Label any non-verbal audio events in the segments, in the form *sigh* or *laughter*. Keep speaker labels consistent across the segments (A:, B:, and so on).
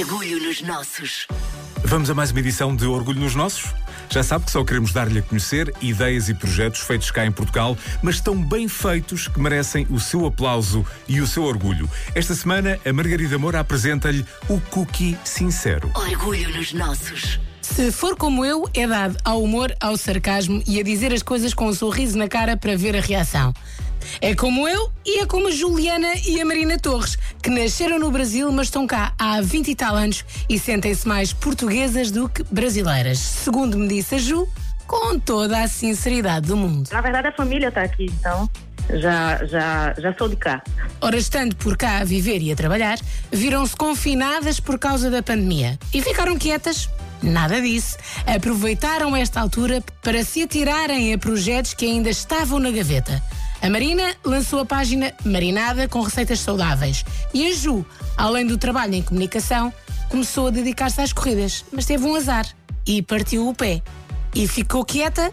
A: Orgulho nos nossos.
B: Vamos a mais uma edição de Orgulho nos Nossos? Já sabe que só queremos dar-lhe a conhecer ideias e projetos feitos cá em Portugal, mas tão bem feitos que merecem o seu aplauso e o seu orgulho. Esta semana, a Margarida Moura apresenta-lhe o Cookie Sincero.
A: Orgulho nos nossos.
C: Se for como eu, é dado ao humor, ao sarcasmo e a dizer as coisas com um sorriso na cara para ver a reação. É como eu e é como a Juliana e a Marina Torres, que nasceram no Brasil, mas estão cá há 20 e tal anos e sentem-se mais portuguesas do que brasileiras. Segundo me disse a Ju, com toda a sinceridade do mundo.
D: Na verdade, a família está aqui, então já, já, já sou de cá.
C: Ora, estando por cá a viver e a trabalhar, viram-se confinadas por causa da pandemia e ficaram quietas. Nada disso. Aproveitaram esta altura para se atirarem a projetos que ainda estavam na gaveta. A Marina lançou a página Marinada com receitas saudáveis. E a Ju, além do trabalho em comunicação, começou a dedicar-se às corridas, mas teve um azar e partiu o pé. E ficou quieta?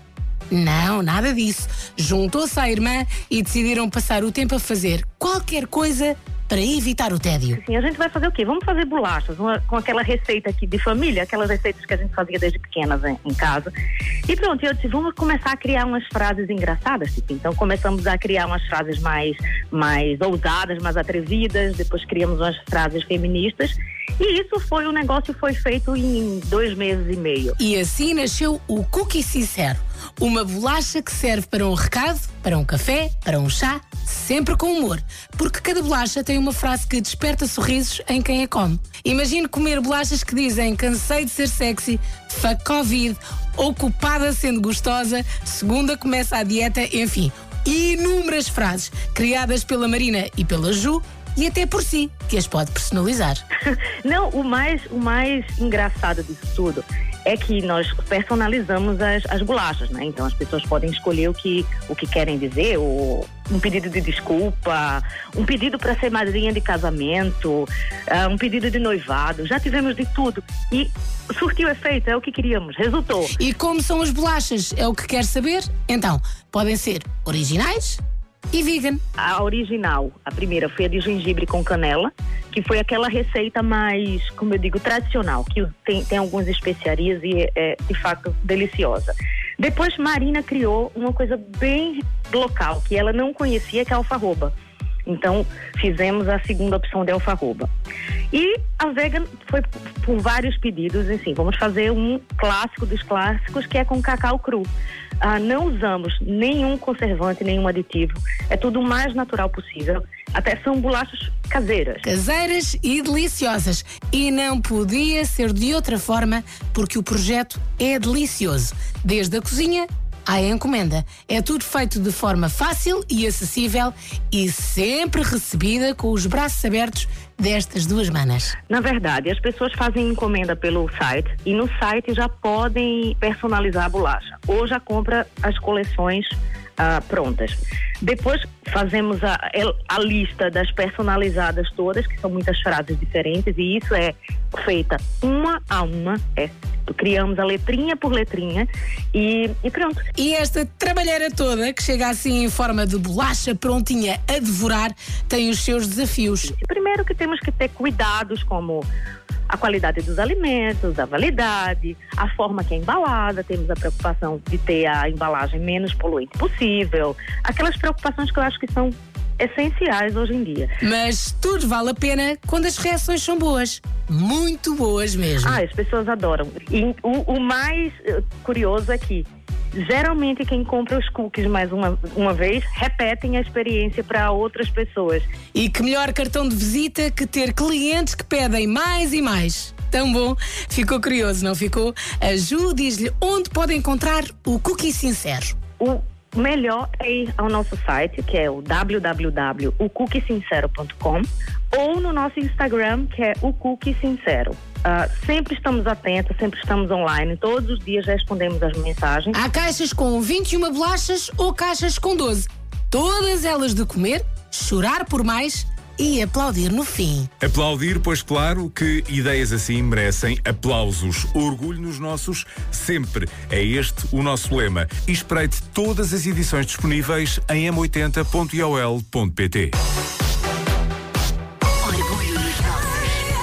C: Não, nada disso. Juntou-se à irmã e decidiram passar o tempo a fazer qualquer coisa para evitar o tédio.
D: Assim, a gente vai fazer o quê? Vamos fazer bolachas uma, com aquela receita aqui de família, aquelas receitas que a gente fazia desde pequenas em, em casa. E pronto, eu disse, vamos começar a criar umas frases engraçadas. Tipo. Então começamos a criar umas frases mais, mais ousadas, mais atrevidas, depois criamos umas frases feministas. E isso foi, o negócio foi feito em dois meses e meio.
C: E assim nasceu o Cookie Sincero. Uma bolacha que serve para um recado, para um café, para um chá, sempre com humor. Porque cada bolacha tem uma frase que desperta sorrisos em quem a come. Imagine comer bolachas que dizem cansei de ser sexy, fuck Covid, ocupada sendo gostosa, segunda começa a dieta, enfim. Inúmeras frases criadas pela Marina e pela Ju e até por si, que as pode personalizar. *laughs*
D: Não, o mais, o mais engraçado disso tudo é que nós personalizamos as, as bolachas, né? Então as pessoas podem escolher o que, o que querem dizer, ou um pedido de desculpa, um pedido para ser madrinha de casamento, uh, um pedido de noivado. Já tivemos de tudo. E surtiu efeito, é o que queríamos, resultou.
C: E como são as bolachas? É o que quer saber? Então, podem ser originais e vegan.
D: A original, a primeira foi a de gengibre com canela, que foi aquela receita mais, como eu digo, tradicional, que tem, tem algumas especiarias e é, é de fato deliciosa. Depois Marina criou uma coisa bem local, que ela não conhecia, que é a alfarroba. Então, fizemos a segunda opção de alfarroba. E a vegan foi por vários pedidos, assim, vamos fazer um clássico dos clássicos, que é com cacau cru. Ah, não usamos nenhum conservante, nenhum aditivo. É tudo o mais natural possível. Até são bolachas caseiras.
C: Caseiras e deliciosas. E não podia ser de outra forma, porque o projeto é delicioso. Desde a cozinha à encomenda. É tudo feito de forma fácil e acessível e sempre recebida com os braços abertos destas duas manas?
D: Na verdade, as pessoas fazem encomenda pelo site e no site já podem personalizar a bolacha ou já compra as coleções ah, prontas. Depois fazemos a, a lista das personalizadas todas, que são muitas frases diferentes, e isso é feita uma a uma, é criamos a letrinha por letrinha e, e, pronto.
C: E esta trabalheira toda, que chega assim em forma de bolacha prontinha a devorar, tem os seus desafios.
D: Primeiro que temos que ter cuidados como a qualidade dos alimentos, a validade, a forma que é embalada, temos a preocupação de ter a embalagem menos poluente possível, aquelas preocupações que eu acho que são essenciais hoje em dia.
C: Mas tudo vale a pena quando as reações são boas. Muito boas mesmo.
D: Ah, as pessoas adoram. E o, o mais eh, curioso é que geralmente quem compra os cookies mais uma, uma vez repetem a experiência para outras pessoas.
C: E que melhor cartão de visita que ter clientes que pedem mais e mais. Tão bom. Ficou curioso, não ficou? A Ju diz-lhe onde pode encontrar o cookie sincero.
D: O melhor é ir ao nosso site, que é o www.ocookiesincero.com ou no nosso Instagram, que é o Cookie Sincero. Uh, sempre estamos atentos, sempre estamos online, todos os dias respondemos as mensagens.
C: Há caixas com 21 bolachas ou caixas com 12. Todas elas de comer, chorar por mais e aplaudir no fim.
B: Aplaudir, pois claro que ideias assim merecem aplausos. Orgulho nos nossos, sempre. É este o nosso lema. E espreite todas as edições disponíveis em m80.ol.pt.